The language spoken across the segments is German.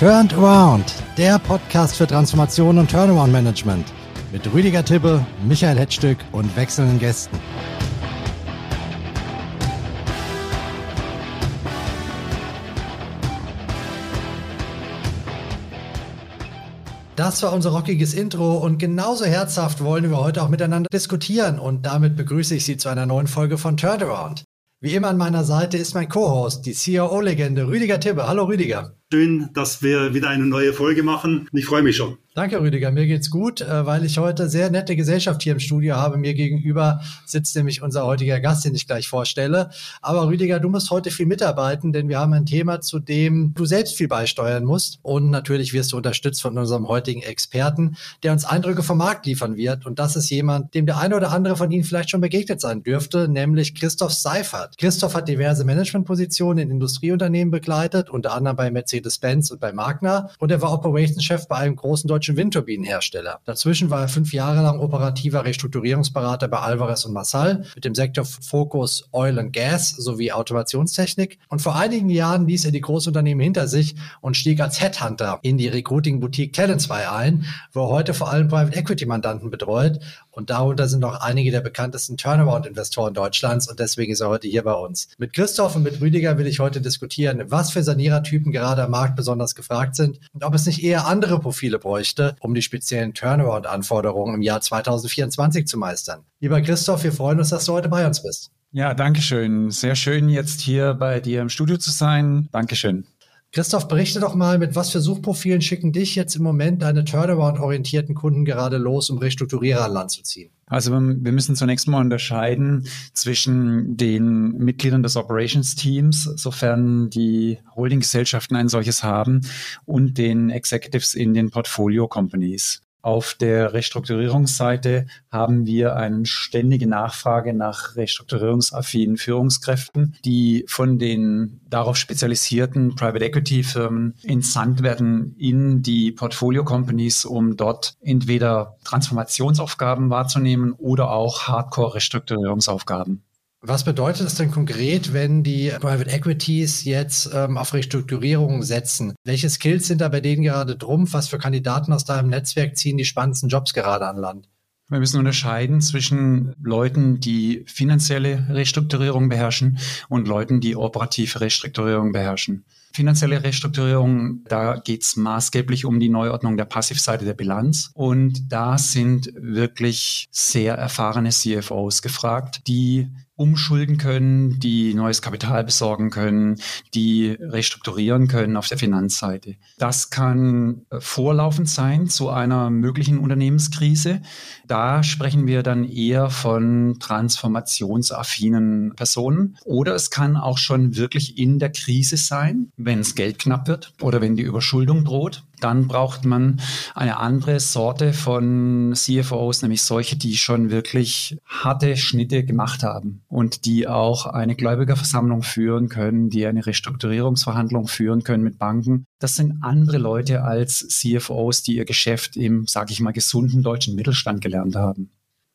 Turned Around, der Podcast für Transformation und Turnaround Management mit Rüdiger Tippe, Michael Hetzstück und wechselnden Gästen. Das war unser rockiges Intro und genauso herzhaft wollen wir heute auch miteinander diskutieren und damit begrüße ich Sie zu einer neuen Folge von Turnaround. Wie immer an meiner Seite ist mein Co-Host, die COO-Legende Rüdiger Tibbe. Hallo Rüdiger. Schön, dass wir wieder eine neue Folge machen. Ich freue mich schon. Danke, Rüdiger. Mir geht's gut, äh, weil ich heute sehr nette Gesellschaft hier im Studio habe. Mir gegenüber sitzt nämlich unser heutiger Gast, den ich gleich vorstelle. Aber Rüdiger, du musst heute viel mitarbeiten, denn wir haben ein Thema, zu dem du selbst viel beisteuern musst. Und natürlich wirst du unterstützt von unserem heutigen Experten, der uns Eindrücke vom Markt liefern wird. Und das ist jemand, dem der eine oder andere von Ihnen vielleicht schon begegnet sein dürfte, nämlich Christoph Seifert. Christoph hat diverse Managementpositionen in Industrieunternehmen begleitet, unter anderem bei Mercedes Mercedes-Benz und bei Magna und er war Operationschef bei einem großen deutschen Windturbinenhersteller. Dazwischen war er fünf Jahre lang operativer Restrukturierungsberater bei Alvarez und Massal mit dem Sektor Fokus Oil and Gas sowie Automationstechnik und vor einigen Jahren ließ er die Großunternehmen hinter sich und stieg als Headhunter in die Recruiting-Boutique Talent 2 ein, wo er heute vor allem Private Equity Mandanten betreut und darunter sind auch einige der bekanntesten Turnaround-Investoren Deutschlands und deswegen ist er heute hier bei uns. Mit Christoph und mit Rüdiger will ich heute diskutieren, was für Sanierertypen gerade am Markt besonders gefragt sind und ob es nicht eher andere Profile bräuchte, um die speziellen Turnaround-Anforderungen im Jahr 2024 zu meistern. Lieber Christoph, wir freuen uns, dass du heute bei uns bist. Ja, danke schön. Sehr schön, jetzt hier bei dir im Studio zu sein. Dankeschön. Christoph, berichte doch mal, mit was für Suchprofilen schicken dich jetzt im Moment deine Turnaround-orientierten Kunden gerade los, um Restrukturierer an Land zu ziehen? Also wir müssen zunächst mal unterscheiden zwischen den Mitgliedern des Operations Teams, sofern die Holdinggesellschaften ein solches haben, und den Executives in den Portfolio Companies. Auf der Restrukturierungsseite haben wir eine ständige Nachfrage nach restrukturierungsaffinen Führungskräften, die von den darauf spezialisierten Private Equity Firmen entsandt werden in die Portfolio Companies, um dort entweder Transformationsaufgaben wahrzunehmen oder auch Hardcore Restrukturierungsaufgaben. Was bedeutet das denn konkret, wenn die Private Equities jetzt ähm, auf Restrukturierung setzen? Welche Skills sind da bei denen gerade drum? Was für Kandidaten aus deinem Netzwerk ziehen die spannendsten Jobs gerade an Land? Wir müssen unterscheiden zwischen Leuten, die finanzielle Restrukturierung beherrschen und Leuten, die operative Restrukturierung beherrschen. Finanzielle Restrukturierung, da geht es maßgeblich um die Neuordnung der Passivseite der Bilanz. Und da sind wirklich sehr erfahrene CFOs gefragt, die umschulden können, die neues Kapital besorgen können, die restrukturieren können auf der Finanzseite. Das kann äh, vorlaufend sein zu einer möglichen Unternehmenskrise. Da sprechen wir dann eher von transformationsaffinen Personen. Oder es kann auch schon wirklich in der Krise sein, wenn es Geld knapp wird oder wenn die Überschuldung droht dann braucht man eine andere Sorte von CFOs, nämlich solche, die schon wirklich harte Schnitte gemacht haben und die auch eine Gläubigerversammlung führen können, die eine Restrukturierungsverhandlung führen können mit Banken. Das sind andere Leute als CFOs, die ihr Geschäft im, sage ich mal, gesunden deutschen Mittelstand gelernt haben.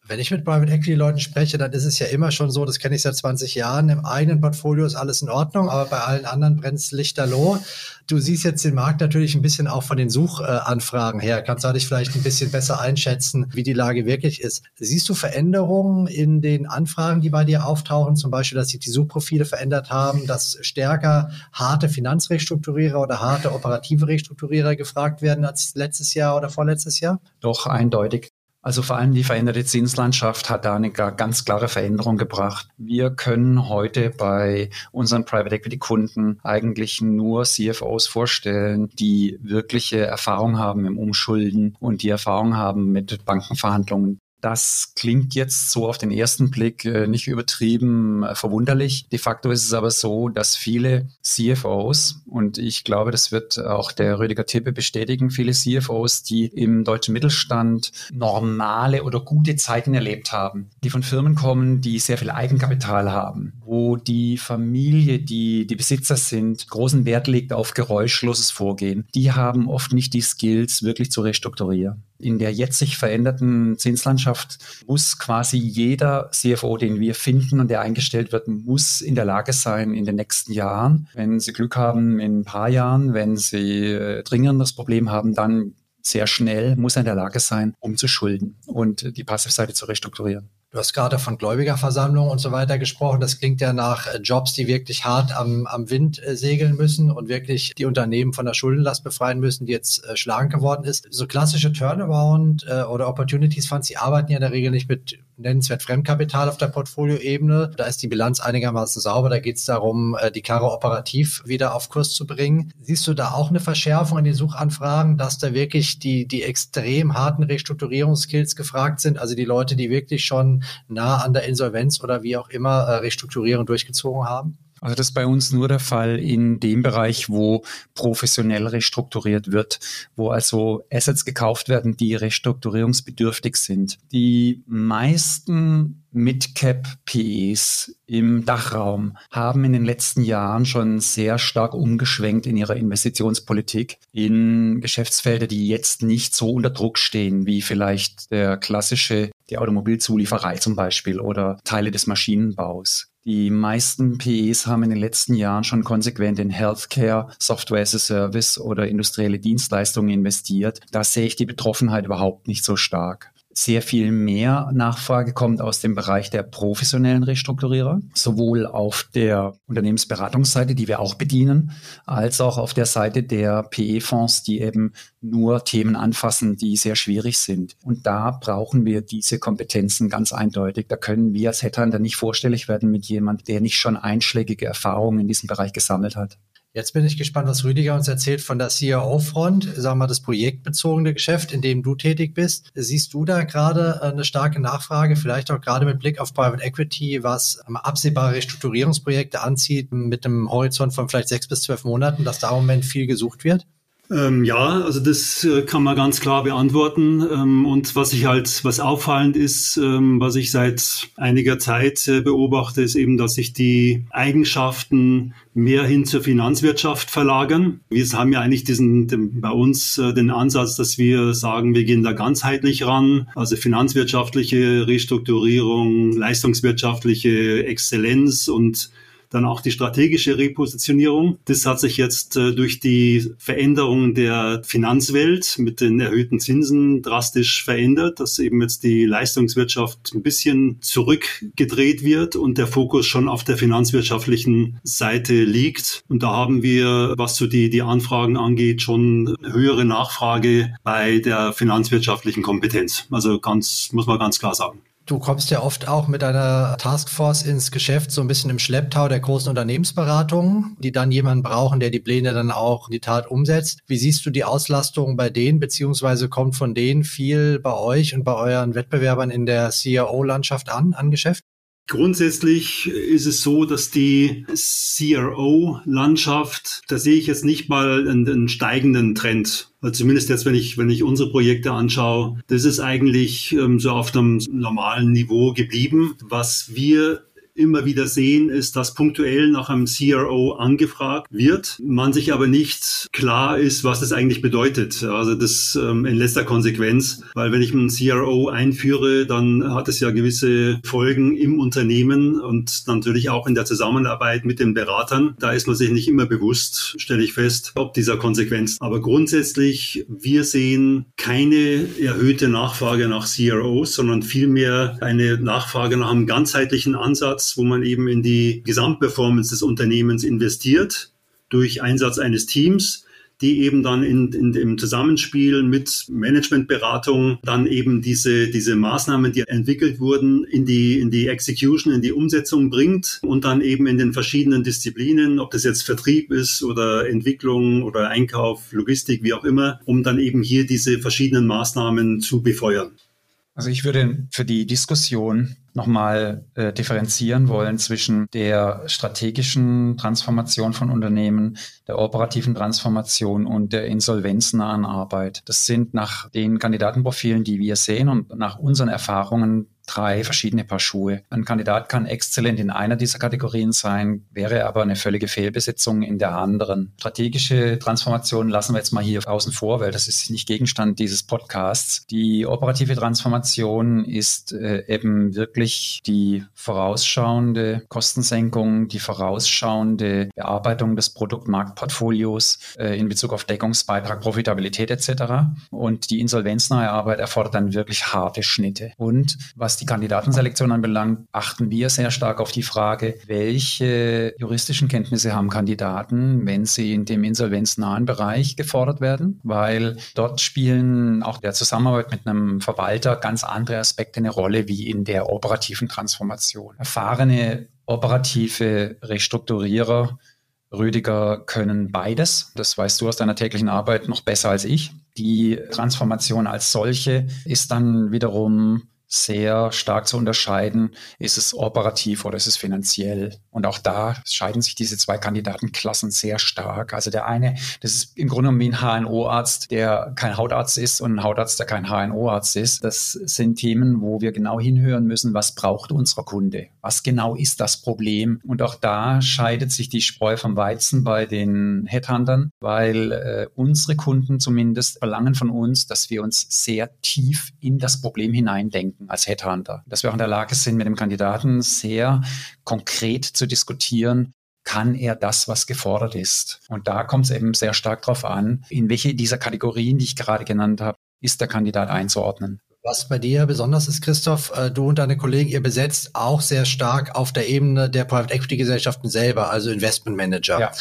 Wenn ich mit Private Equity Leuten spreche, dann ist es ja immer schon so, das kenne ich seit 20 Jahren, im eigenen Portfolio ist alles in Ordnung, aber bei allen anderen brennt es lichterloh. Du siehst jetzt den Markt natürlich ein bisschen auch von den Suchanfragen her. Kannst du dich vielleicht ein bisschen besser einschätzen, wie die Lage wirklich ist? Siehst du Veränderungen in den Anfragen, die bei dir auftauchen? Zum Beispiel, dass sich die Suchprofile verändert haben, dass stärker harte Finanzrestrukturierer oder harte operative Restrukturierer gefragt werden als letztes Jahr oder vorletztes Jahr? Doch, eindeutig. Also vor allem die veränderte Zinslandschaft hat da eine ganz klare Veränderung gebracht. Wir können heute bei unseren Private Equity Kunden eigentlich nur CFOs vorstellen, die wirkliche Erfahrung haben im Umschulden und die Erfahrung haben mit Bankenverhandlungen. Das klingt jetzt so auf den ersten Blick äh, nicht übertrieben äh, verwunderlich. De facto ist es aber so, dass viele CFOs, und ich glaube, das wird auch der Rüdiger Tippe bestätigen, viele CFOs, die im deutschen Mittelstand normale oder gute Zeiten erlebt haben, die von Firmen kommen, die sehr viel Eigenkapital haben, wo die Familie, die die Besitzer sind, großen Wert legt auf geräuschloses Vorgehen. Die haben oft nicht die Skills, wirklich zu restrukturieren. In der jetzt sich veränderten Zinslandschaft muss quasi jeder CFO, den wir finden und der eingestellt wird, muss in der Lage sein, in den nächsten Jahren, wenn sie Glück haben, in ein paar Jahren, wenn sie äh, dringendes Problem haben, dann sehr schnell muss er in der Lage sein, umzuschulden und die Passivseite zu restrukturieren. Du hast gerade von Gläubigerversammlungen und so weiter gesprochen. Das klingt ja nach äh, Jobs, die wirklich hart am, am Wind äh, segeln müssen und wirklich die Unternehmen von der Schuldenlast befreien müssen, die jetzt äh, schlank geworden ist. So klassische Turnaround äh, oder Opportunities Funds, die arbeiten ja in der Regel nicht mit nennenswert Fremdkapital auf der Portfolioebene. Da ist die Bilanz einigermaßen sauber. Da geht es darum, äh, die Karre operativ wieder auf Kurs zu bringen. Siehst du da auch eine Verschärfung in den Suchanfragen, dass da wirklich die, die extrem harten Restrukturierungsskills gefragt sind? Also die Leute, die wirklich schon nah an der Insolvenz oder wie auch immer äh, Restrukturierung durchgezogen haben? Also das ist bei uns nur der Fall in dem Bereich, wo professionell restrukturiert wird, wo also Assets gekauft werden, die restrukturierungsbedürftig sind. Die meisten Mid-Cap-PEs im Dachraum haben in den letzten Jahren schon sehr stark umgeschwenkt in ihrer Investitionspolitik in Geschäftsfelder, die jetzt nicht so unter Druck stehen, wie vielleicht der klassische, die Automobilzulieferei zum Beispiel oder Teile des Maschinenbaus. Die meisten PEs haben in den letzten Jahren schon konsequent in Healthcare, Software as a Service oder industrielle Dienstleistungen investiert. Da sehe ich die Betroffenheit überhaupt nicht so stark sehr viel mehr Nachfrage kommt aus dem Bereich der professionellen Restrukturierer, sowohl auf der Unternehmensberatungsseite, die wir auch bedienen, als auch auf der Seite der PE-Fonds, die eben nur Themen anfassen, die sehr schwierig sind. Und da brauchen wir diese Kompetenzen ganz eindeutig. Da können wir als Headhunter nicht vorstellig werden mit jemand, der nicht schon einschlägige Erfahrungen in diesem Bereich gesammelt hat. Jetzt bin ich gespannt, was Rüdiger uns erzählt von der CRO-Front, sagen wir mal das projektbezogene Geschäft, in dem du tätig bist. Siehst du da gerade äh, eine starke Nachfrage, vielleicht auch gerade mit Blick auf Private Equity, was absehbare Restrukturierungsprojekte anzieht, mit einem Horizont von vielleicht sechs bis zwölf Monaten, dass da im Moment viel gesucht wird? Ähm, ja, also das äh, kann man ganz klar beantworten. Ähm, und was ich halt, was auffallend ist, ähm, was ich seit einiger Zeit äh, beobachte, ist eben, dass sich die Eigenschaften mehr hin zur Finanzwirtschaft verlagern. Wir haben ja eigentlich diesen, den, bei uns äh, den Ansatz, dass wir sagen, wir gehen da ganzheitlich ran. Also finanzwirtschaftliche Restrukturierung, leistungswirtschaftliche Exzellenz und dann auch die strategische Repositionierung. Das hat sich jetzt äh, durch die Veränderung der Finanzwelt mit den erhöhten Zinsen drastisch verändert, dass eben jetzt die Leistungswirtschaft ein bisschen zurückgedreht wird und der Fokus schon auf der finanzwirtschaftlichen Seite liegt. Und da haben wir, was so die, die Anfragen angeht, schon höhere Nachfrage bei der finanzwirtschaftlichen Kompetenz. Also ganz, muss man ganz klar sagen. Du kommst ja oft auch mit einer Taskforce ins Geschäft, so ein bisschen im Schlepptau der großen Unternehmensberatungen, die dann jemanden brauchen, der die Pläne dann auch in die Tat umsetzt. Wie siehst du die Auslastung bei denen, beziehungsweise kommt von denen viel bei euch und bei euren Wettbewerbern in der CRO-Landschaft an, an Geschäft? Grundsätzlich ist es so, dass die CRO-Landschaft, da sehe ich jetzt nicht mal einen, einen steigenden Trend. Also zumindest jetzt, wenn ich, wenn ich unsere Projekte anschaue, das ist eigentlich ähm, so auf einem normalen Niveau geblieben. Was wir immer wieder sehen, ist, dass punktuell nach einem CRO angefragt wird, man sich aber nicht klar ist, was das eigentlich bedeutet. Also das ähm, in letzter Konsequenz, weil wenn ich einen CRO einführe, dann hat es ja gewisse Folgen im Unternehmen und natürlich auch in der Zusammenarbeit mit den Beratern. Da ist man sich nicht immer bewusst, stelle ich fest, ob dieser Konsequenz. Aber grundsätzlich, wir sehen keine erhöhte Nachfrage nach CROs, sondern vielmehr eine Nachfrage nach einem ganzheitlichen Ansatz Ansatz, wo man eben in die Gesamtperformance des Unternehmens investiert durch Einsatz eines Teams die eben dann in, in dem Zusammenspiel mit Managementberatung dann eben diese, diese Maßnahmen, die entwickelt wurden, in die, in die Execution, in die Umsetzung bringt und dann eben in den verschiedenen Disziplinen, ob das jetzt Vertrieb ist oder Entwicklung oder Einkauf, Logistik, wie auch immer, um dann eben hier diese verschiedenen Maßnahmen zu befeuern. Also ich würde für die Diskussion nochmal äh, differenzieren wollen zwischen der strategischen Transformation von Unternehmen, der operativen Transformation und der insolvenznahen Arbeit. Das sind nach den Kandidatenprofilen, die wir sehen und nach unseren Erfahrungen drei verschiedene Paar Schuhe. Ein Kandidat kann exzellent in einer dieser Kategorien sein, wäre aber eine völlige Fehlbesetzung in der anderen. Strategische Transformation lassen wir jetzt mal hier außen vor, weil das ist nicht Gegenstand dieses Podcasts. Die operative Transformation ist äh, eben wirklich die vorausschauende Kostensenkung, die vorausschauende Bearbeitung des Produktmarktportfolios äh, in Bezug auf Deckungsbeitrag, Profitabilität etc. Und die insolvenznahe Arbeit erfordert dann wirklich harte Schnitte. Und was die Kandidatenselektion anbelangt, achten wir sehr stark auf die Frage, welche juristischen Kenntnisse haben Kandidaten, wenn sie in dem insolvenznahen Bereich gefordert werden, weil dort spielen auch der Zusammenarbeit mit einem Verwalter ganz andere Aspekte eine Rolle wie in der operativen Transformation. Erfahrene operative Restrukturierer Rüdiger können beides. Das weißt du aus deiner täglichen Arbeit noch besser als ich. Die Transformation als solche ist dann wiederum sehr stark zu unterscheiden, ist es operativ oder ist es finanziell. Und auch da scheiden sich diese zwei Kandidatenklassen sehr stark. Also der eine, das ist im Grunde genommen wie ein HNO-Arzt, der kein Hautarzt ist und ein Hautarzt, der kein HNO-Arzt ist. Das sind Themen, wo wir genau hinhören müssen, was braucht unser Kunde? Was genau ist das Problem? Und auch da scheidet sich die Spreu vom Weizen bei den Headhuntern, weil äh, unsere Kunden zumindest verlangen von uns, dass wir uns sehr tief in das Problem hineindenken als Headhunter. Dass wir auch in der Lage sind, mit dem Kandidaten sehr konkret zu diskutieren, kann er das, was gefordert ist? Und da kommt es eben sehr stark darauf an, in welche dieser Kategorien, die ich gerade genannt habe, ist der Kandidat einzuordnen. Was bei dir besonders ist, Christoph, äh, du und deine Kollegen, ihr besetzt auch sehr stark auf der Ebene der Private Equity Gesellschaften selber, also Investment Manager. Ja.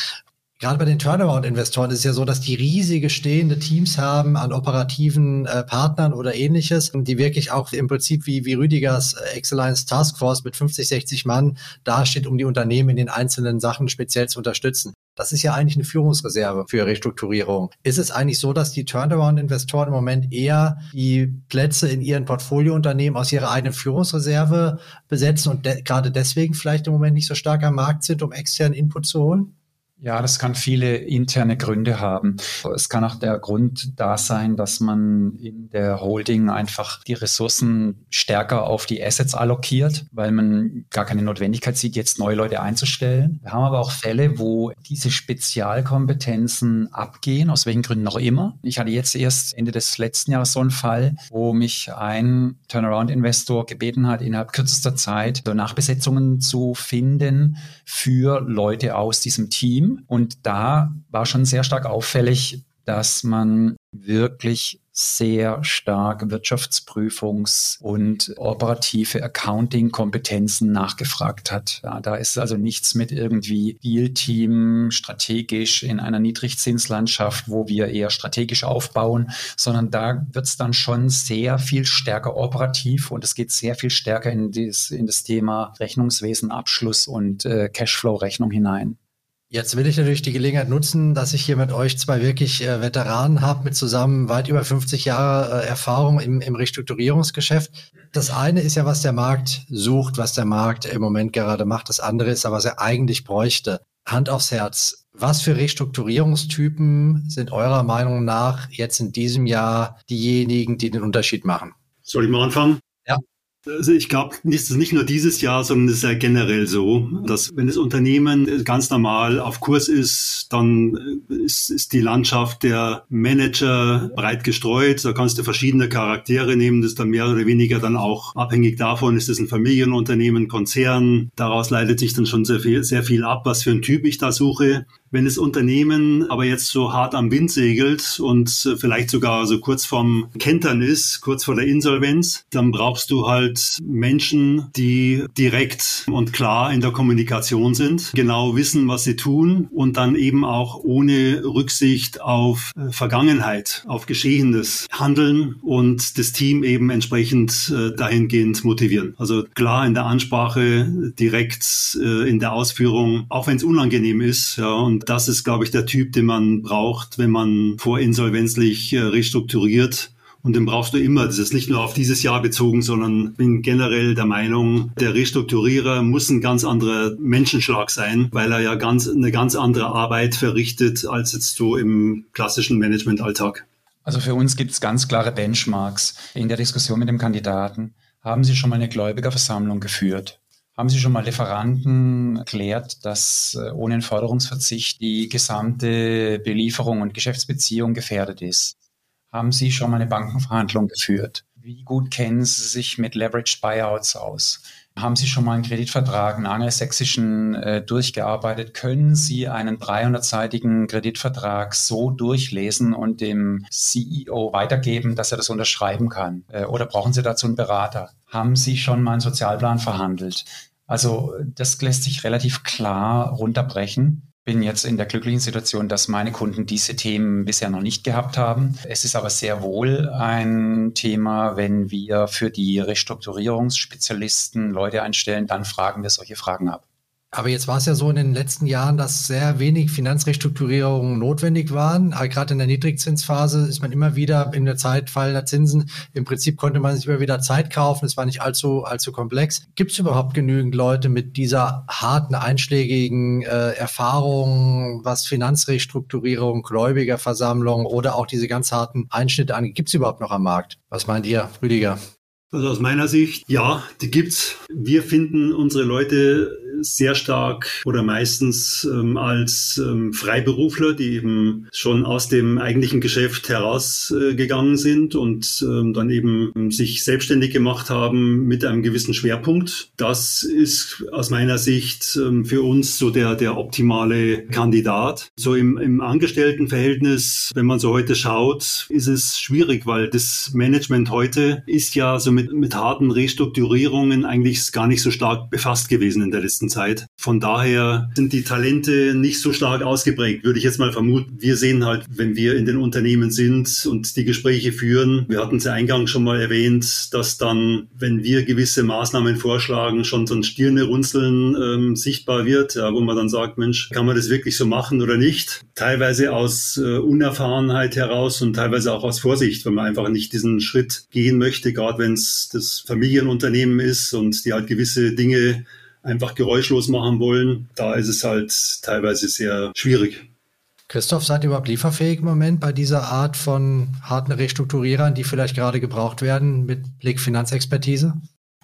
Gerade bei den Turnaround-Investoren ist es ja so, dass die riesige stehende Teams haben an operativen äh, Partnern oder ähnliches, die wirklich auch im Prinzip wie, wie Rüdigers äh, Excellence Taskforce mit 50, 60 Mann dasteht, um die Unternehmen in den einzelnen Sachen speziell zu unterstützen. Das ist ja eigentlich eine Führungsreserve für Restrukturierung. Ist es eigentlich so, dass die Turnaround-Investoren im Moment eher die Plätze in ihren Portfoliounternehmen aus ihrer eigenen Führungsreserve besetzen und de gerade deswegen vielleicht im Moment nicht so stark am Markt sind, um externen Input zu holen? Ja, das kann viele interne Gründe haben. Es kann auch der Grund da sein, dass man in der Holding einfach die Ressourcen stärker auf die Assets allokiert, weil man gar keine Notwendigkeit sieht, jetzt neue Leute einzustellen. Wir haben aber auch Fälle, wo diese Spezialkompetenzen abgehen, aus welchen Gründen auch immer. Ich hatte jetzt erst Ende des letzten Jahres so einen Fall, wo mich ein Turnaround-Investor gebeten hat, innerhalb kürzester Zeit so Nachbesetzungen zu finden für Leute aus diesem Team und da war schon sehr stark auffällig, dass man wirklich sehr stark Wirtschaftsprüfungs- und operative Accounting-Kompetenzen nachgefragt hat. Ja, da ist also nichts mit irgendwie Deal-Team strategisch in einer Niedrigzinslandschaft, wo wir eher strategisch aufbauen, sondern da wird es dann schon sehr viel stärker operativ und es geht sehr viel stärker in, dies, in das Thema Rechnungswesen, Abschluss und äh, Cashflow-Rechnung hinein. Jetzt will ich natürlich die Gelegenheit nutzen, dass ich hier mit euch zwei wirklich äh, Veteranen habe, mit zusammen weit über 50 Jahre äh, Erfahrung im, im Restrukturierungsgeschäft. Das eine ist ja, was der Markt sucht, was der Markt im Moment gerade macht. Das andere ist aber, was er eigentlich bräuchte. Hand aufs Herz. Was für Restrukturierungstypen sind eurer Meinung nach jetzt in diesem Jahr diejenigen, die den Unterschied machen? Soll ich mal anfangen? Also ich glaube, ist es nicht nur dieses Jahr, sondern es ist ja generell so, dass wenn das Unternehmen ganz normal auf Kurs ist, dann ist, ist die Landschaft der Manager breit gestreut. Da kannst du verschiedene Charaktere nehmen, das ist dann mehr oder weniger dann auch abhängig davon, ist es ein Familienunternehmen, Konzern. Daraus leitet sich dann schon sehr viel, sehr viel ab, was für ein Typ ich da suche. Wenn das Unternehmen aber jetzt so hart am Wind segelt und vielleicht sogar so kurz vorm Kentern ist, kurz vor der Insolvenz, dann brauchst du halt Menschen, die direkt und klar in der Kommunikation sind, genau wissen, was sie tun und dann eben auch ohne Rücksicht auf äh, Vergangenheit, auf Geschehenes handeln und das Team eben entsprechend äh, dahingehend motivieren. Also klar in der Ansprache, direkt äh, in der Ausführung, auch wenn es unangenehm ist, ja, und das ist, glaube ich, der Typ, den man braucht, wenn man vorinsolvenzlich äh, restrukturiert. Und den brauchst du immer. Das ist nicht nur auf dieses Jahr bezogen, sondern bin generell der Meinung, der Restrukturierer muss ein ganz anderer Menschenschlag sein, weil er ja ganz, eine ganz andere Arbeit verrichtet als jetzt so im klassischen Managementalltag. Also für uns gibt es ganz klare Benchmarks in der Diskussion mit dem Kandidaten Haben Sie schon mal eine Gläubigerversammlung geführt? Haben Sie schon mal Lieferanten erklärt, dass äh, ohne einen Förderungsverzicht die gesamte Belieferung und Geschäftsbeziehung gefährdet ist? Haben Sie schon mal eine Bankenverhandlung geführt? Wie gut kennen Sie sich mit Leveraged Buyouts aus? Haben Sie schon mal einen Kreditvertrag, einen angelsächsischen, äh, durchgearbeitet? Können Sie einen 300-seitigen Kreditvertrag so durchlesen und dem CEO weitergeben, dass er das unterschreiben kann? Äh, oder brauchen Sie dazu einen Berater? Haben Sie schon mal einen Sozialplan verhandelt? Also das lässt sich relativ klar runterbrechen bin jetzt in der glücklichen Situation, dass meine Kunden diese Themen bisher noch nicht gehabt haben. Es ist aber sehr wohl ein Thema, wenn wir für die Restrukturierungsspezialisten Leute einstellen, dann fragen wir solche Fragen ab. Aber jetzt war es ja so in den letzten Jahren, dass sehr wenig Finanzrestrukturierungen notwendig waren. Gerade in der Niedrigzinsphase ist man immer wieder in der Zeit fallender Zinsen. Im Prinzip konnte man sich immer wieder Zeit kaufen. Es war nicht allzu, allzu komplex. Gibt es überhaupt genügend Leute mit dieser harten, einschlägigen äh, Erfahrung, was Finanzrestrukturierung, Gläubigerversammlung oder auch diese ganz harten Einschnitte angeht? Gibt es überhaupt noch am Markt? Was meint ihr, Rüdiger? Also aus meiner Sicht, ja, die gibt's. Wir finden unsere Leute sehr stark oder meistens ähm, als ähm, Freiberufler, die eben schon aus dem eigentlichen Geschäft herausgegangen äh, sind und ähm, dann eben sich selbstständig gemacht haben mit einem gewissen Schwerpunkt. Das ist aus meiner Sicht ähm, für uns so der, der optimale Kandidat. So im, im Angestelltenverhältnis, wenn man so heute schaut, ist es schwierig, weil das Management heute ist ja so mit, mit harten Restrukturierungen eigentlich gar nicht so stark befasst gewesen in der letzten Zeit. Von daher sind die Talente nicht so stark ausgeprägt, würde ich jetzt mal vermuten. Wir sehen halt, wenn wir in den Unternehmen sind und die Gespräche führen, wir hatten es ja eingangs schon mal erwähnt, dass dann, wenn wir gewisse Maßnahmen vorschlagen, schon so ein Stirnerunzeln ähm, sichtbar wird, ja, wo man dann sagt, Mensch, kann man das wirklich so machen oder nicht? Teilweise aus äh, Unerfahrenheit heraus und teilweise auch aus Vorsicht, wenn man einfach nicht diesen Schritt gehen möchte, gerade wenn es das Familienunternehmen ist und die halt gewisse Dinge einfach geräuschlos machen wollen. Da ist es halt teilweise sehr schwierig. Christoph, seid ihr überhaupt lieferfähig im Moment bei dieser Art von harten Restrukturierern, die vielleicht gerade gebraucht werden mit Blick Finanzexpertise?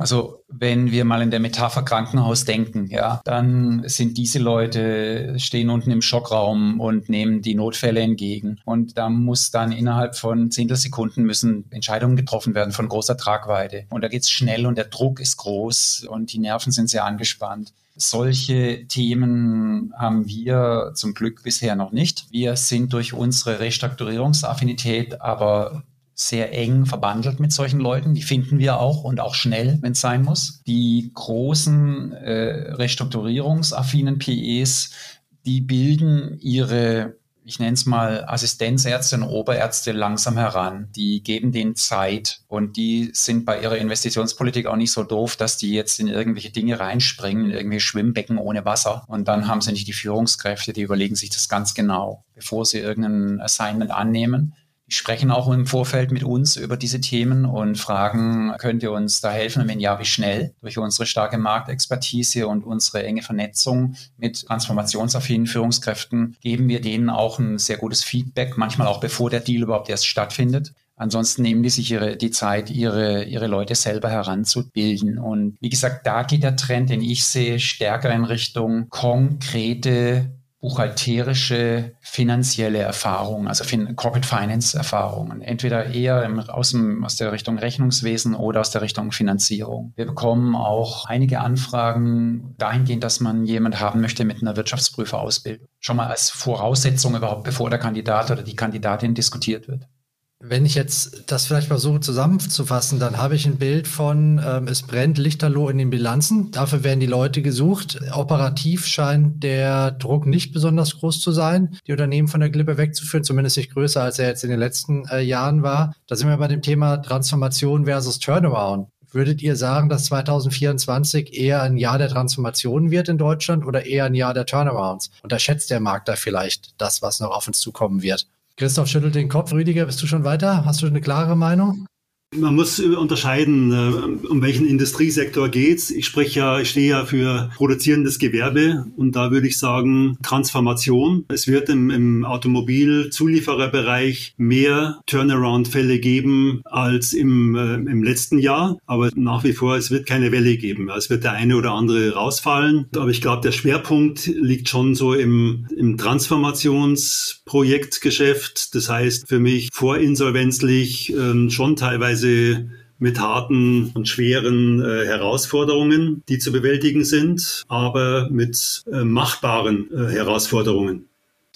Also wenn wir mal in der Metapher Krankenhaus denken, ja, dann sind diese Leute, stehen unten im Schockraum und nehmen die Notfälle entgegen. Und da muss dann innerhalb von Zehntelsekunden müssen Entscheidungen getroffen werden von großer Tragweite. Und da geht's schnell und der Druck ist groß und die Nerven sind sehr angespannt. Solche Themen haben wir zum Glück bisher noch nicht. Wir sind durch unsere Restrukturierungsaffinität aber sehr eng verbandelt mit solchen Leuten. Die finden wir auch und auch schnell, wenn es sein muss. Die großen äh, restrukturierungsaffinen PEs, die bilden ihre, ich nenne es mal Assistenzärzte und Oberärzte langsam heran. Die geben denen Zeit und die sind bei ihrer Investitionspolitik auch nicht so doof, dass die jetzt in irgendwelche Dinge reinspringen, in irgendwelche Schwimmbecken ohne Wasser. Und dann haben sie nicht die Führungskräfte, die überlegen sich das ganz genau, bevor sie irgendein Assignment annehmen sprechen auch im Vorfeld mit uns über diese Themen und fragen, könnt ihr uns da helfen? Und wenn ja, wie schnell? Durch unsere starke Marktexpertise und unsere enge Vernetzung mit transformationsaffinen Führungskräften geben wir denen auch ein sehr gutes Feedback, manchmal auch bevor der Deal überhaupt erst stattfindet. Ansonsten nehmen die sich ihre, die Zeit, ihre, ihre Leute selber heranzubilden. Und wie gesagt, da geht der Trend, den ich sehe, stärker in Richtung konkrete buchhalterische, finanzielle Erfahrungen, also fin Corporate Finance Erfahrungen, entweder eher im, aus, dem, aus der Richtung Rechnungswesen oder aus der Richtung Finanzierung. Wir bekommen auch einige Anfragen dahingehend, dass man jemand haben möchte mit einer Wirtschaftsprüferausbildung. Schon mal als Voraussetzung überhaupt, bevor der Kandidat oder die Kandidatin diskutiert wird. Wenn ich jetzt das vielleicht versuche zusammenzufassen, dann habe ich ein Bild von, ähm, es brennt lichterloh in den Bilanzen. Dafür werden die Leute gesucht. Operativ scheint der Druck nicht besonders groß zu sein, die Unternehmen von der Klippe wegzuführen, zumindest nicht größer, als er jetzt in den letzten äh, Jahren war. Da sind wir bei dem Thema Transformation versus Turnaround. Würdet ihr sagen, dass 2024 eher ein Jahr der Transformation wird in Deutschland oder eher ein Jahr der Turnarounds? Unterschätzt der Markt da vielleicht das, was noch auf uns zukommen wird? Christoph schüttelt den Kopf. Rüdiger, bist du schon weiter? Hast du eine klare Meinung? Man muss unterscheiden, äh, um welchen Industriesektor geht's. Ich spreche ja, ich stehe ja für produzierendes Gewerbe und da würde ich sagen Transformation. Es wird im, im Automobilzuliefererbereich mehr Turnaround-Fälle geben als im, äh, im letzten Jahr, aber nach wie vor, es wird keine Welle geben. Es wird der eine oder andere rausfallen, aber ich glaube, der Schwerpunkt liegt schon so im, im Transformationsprojektgeschäft. Das heißt für mich vorinsolvenzlich äh, schon teilweise teilweise mit harten und schweren äh, Herausforderungen, die zu bewältigen sind, aber mit äh, machbaren äh, Herausforderungen.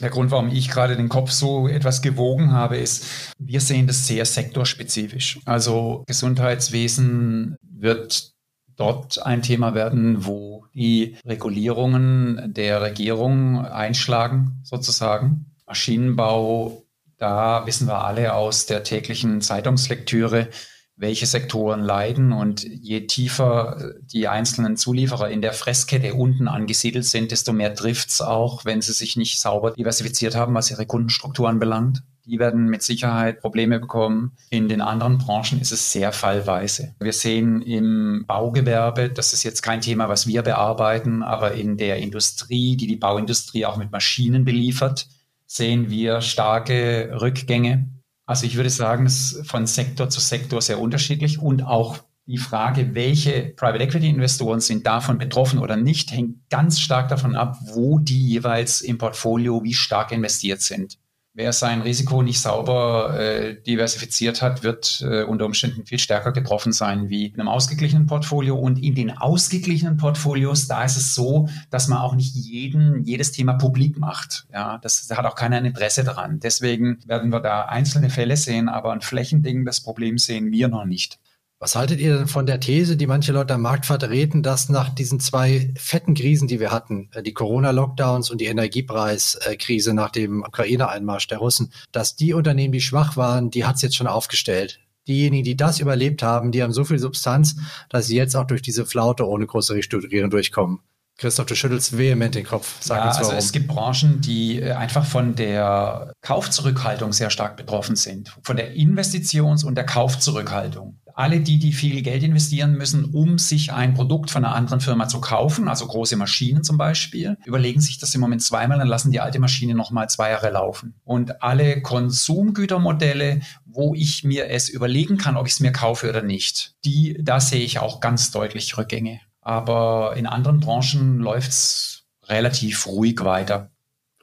Der Grund, warum ich gerade den Kopf so etwas gewogen habe, ist, wir sehen das sehr sektorspezifisch. Also Gesundheitswesen wird dort ein Thema werden, wo die Regulierungen der Regierung einschlagen, sozusagen. Maschinenbau da wissen wir alle aus der täglichen Zeitungslektüre, welche Sektoren leiden. Und je tiefer die einzelnen Zulieferer in der Fresskette unten angesiedelt sind, desto mehr trifft es auch, wenn sie sich nicht sauber diversifiziert haben, was ihre Kundenstruktur anbelangt. Die werden mit Sicherheit Probleme bekommen. In den anderen Branchen ist es sehr fallweise. Wir sehen im Baugewerbe, das ist jetzt kein Thema, was wir bearbeiten, aber in der Industrie, die die Bauindustrie auch mit Maschinen beliefert, sehen wir starke Rückgänge. Also ich würde sagen, es ist von Sektor zu Sektor sehr unterschiedlich und auch die Frage, welche Private Equity Investoren sind davon betroffen oder nicht, hängt ganz stark davon ab, wo die jeweils im Portfolio wie stark investiert sind. Wer sein Risiko nicht sauber äh, diversifiziert hat, wird äh, unter Umständen viel stärker getroffen sein wie in einem ausgeglichenen Portfolio. Und in den ausgeglichenen Portfolios, da ist es so, dass man auch nicht jeden, jedes Thema publik macht. Ja, das, da hat auch keiner ein Interesse daran. Deswegen werden wir da einzelne Fälle sehen, aber ein Flächending, das Problem sehen wir noch nicht. Was haltet ihr denn von der These, die manche Leute am Markt vertreten, dass nach diesen zwei fetten Krisen, die wir hatten, äh, die Corona-Lockdowns und die Energiepreiskrise nach dem Ukraine-Einmarsch der Russen, dass die Unternehmen, die schwach waren, die hat es jetzt schon aufgestellt? Diejenigen, die das überlebt haben, die haben so viel Substanz, dass sie jetzt auch durch diese Flaute ohne große Restrukturierung durchkommen. Christoph, du schüttelst vehement den Kopf. Sag ja, uns warum. Also es gibt Branchen, die äh, einfach von der Kaufzurückhaltung sehr stark betroffen sind. Von der Investitions- und der Kaufzurückhaltung alle die, die viel Geld investieren müssen, um sich ein Produkt von einer anderen Firma zu kaufen, also große Maschinen zum Beispiel, überlegen sich das im Moment zweimal, dann lassen die alte Maschine nochmal zwei Jahre laufen. Und alle Konsumgütermodelle, wo ich mir es überlegen kann, ob ich es mir kaufe oder nicht, die, da sehe ich auch ganz deutlich Rückgänge. Aber in anderen Branchen läuft es relativ ruhig weiter.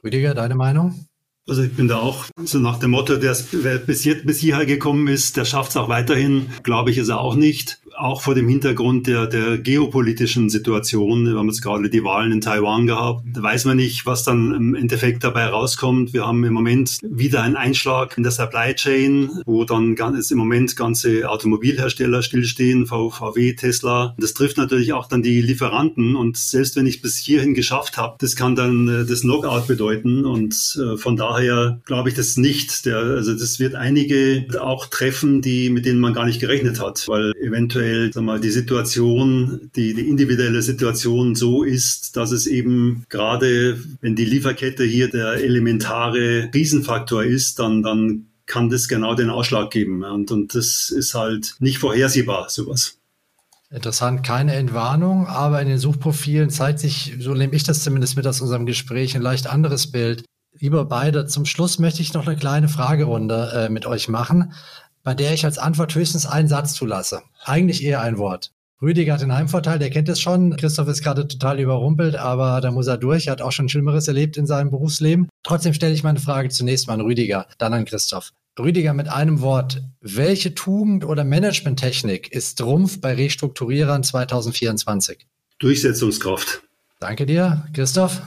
Rüdiger, deine Meinung? Also ich bin da auch so nach dem Motto, der bis, jetzt, bis hierher gekommen ist, der schafft es auch weiterhin, glaube ich es auch nicht auch vor dem Hintergrund der, der geopolitischen Situation. Wir haben jetzt gerade die Wahlen in Taiwan gehabt. Da weiß man nicht, was dann im Endeffekt dabei rauskommt. Wir haben im Moment wieder einen Einschlag in der Supply Chain, wo dann ganz, im Moment ganze Automobilhersteller stillstehen, VW, Tesla. Das trifft natürlich auch dann die Lieferanten. Und selbst wenn ich bis hierhin geschafft habe, das kann dann äh, das Knockout bedeuten. Und äh, von daher glaube ich das nicht. Der, also das wird einige auch treffen, die, mit denen man gar nicht gerechnet hat, weil eventuell aktuell mal, die Situation, die, die individuelle Situation so ist, dass es eben gerade, wenn die Lieferkette hier der elementare Riesenfaktor ist, dann, dann kann das genau den Ausschlag geben. Und, und das ist halt nicht vorhersehbar, sowas. Interessant, keine Entwarnung, aber in den Suchprofilen zeigt sich, so nehme ich das zumindest mit aus unserem Gespräch, ein leicht anderes Bild. Lieber beide, zum Schluss möchte ich noch eine kleine Fragerunde äh, mit euch machen bei der ich als Antwort höchstens einen Satz zulasse. Eigentlich eher ein Wort. Rüdiger hat den Heimvorteil, der kennt es schon. Christoph ist gerade total überrumpelt, aber da muss er durch. Er hat auch schon Schlimmeres erlebt in seinem Berufsleben. Trotzdem stelle ich meine Frage zunächst mal an Rüdiger, dann an Christoph. Rüdiger mit einem Wort. Welche Tugend oder Managementtechnik ist Trumpf bei Restrukturierern 2024? Durchsetzungskraft. Danke dir. Christoph?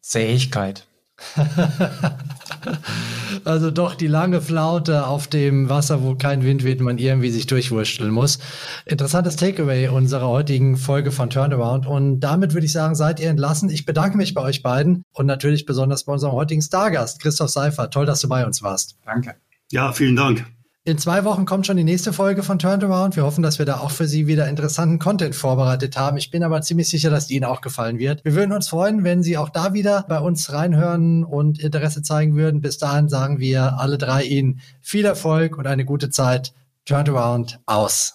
Zähigkeit. also doch die lange Flaute auf dem Wasser, wo kein Wind weht, man irgendwie sich durchwurschteln muss. Interessantes Takeaway unserer heutigen Folge von Turnaround. Und damit würde ich sagen, seid ihr entlassen. Ich bedanke mich bei euch beiden und natürlich besonders bei unserem heutigen Stargast, Christoph Seifer. Toll, dass du bei uns warst. Danke. Ja, vielen Dank. In zwei Wochen kommt schon die nächste Folge von Turnaround. Wir hoffen, dass wir da auch für Sie wieder interessanten Content vorbereitet haben. Ich bin aber ziemlich sicher, dass die Ihnen auch gefallen wird. Wir würden uns freuen, wenn Sie auch da wieder bei uns reinhören und Interesse zeigen würden. Bis dahin sagen wir alle drei Ihnen viel Erfolg und eine gute Zeit. Turnaround aus.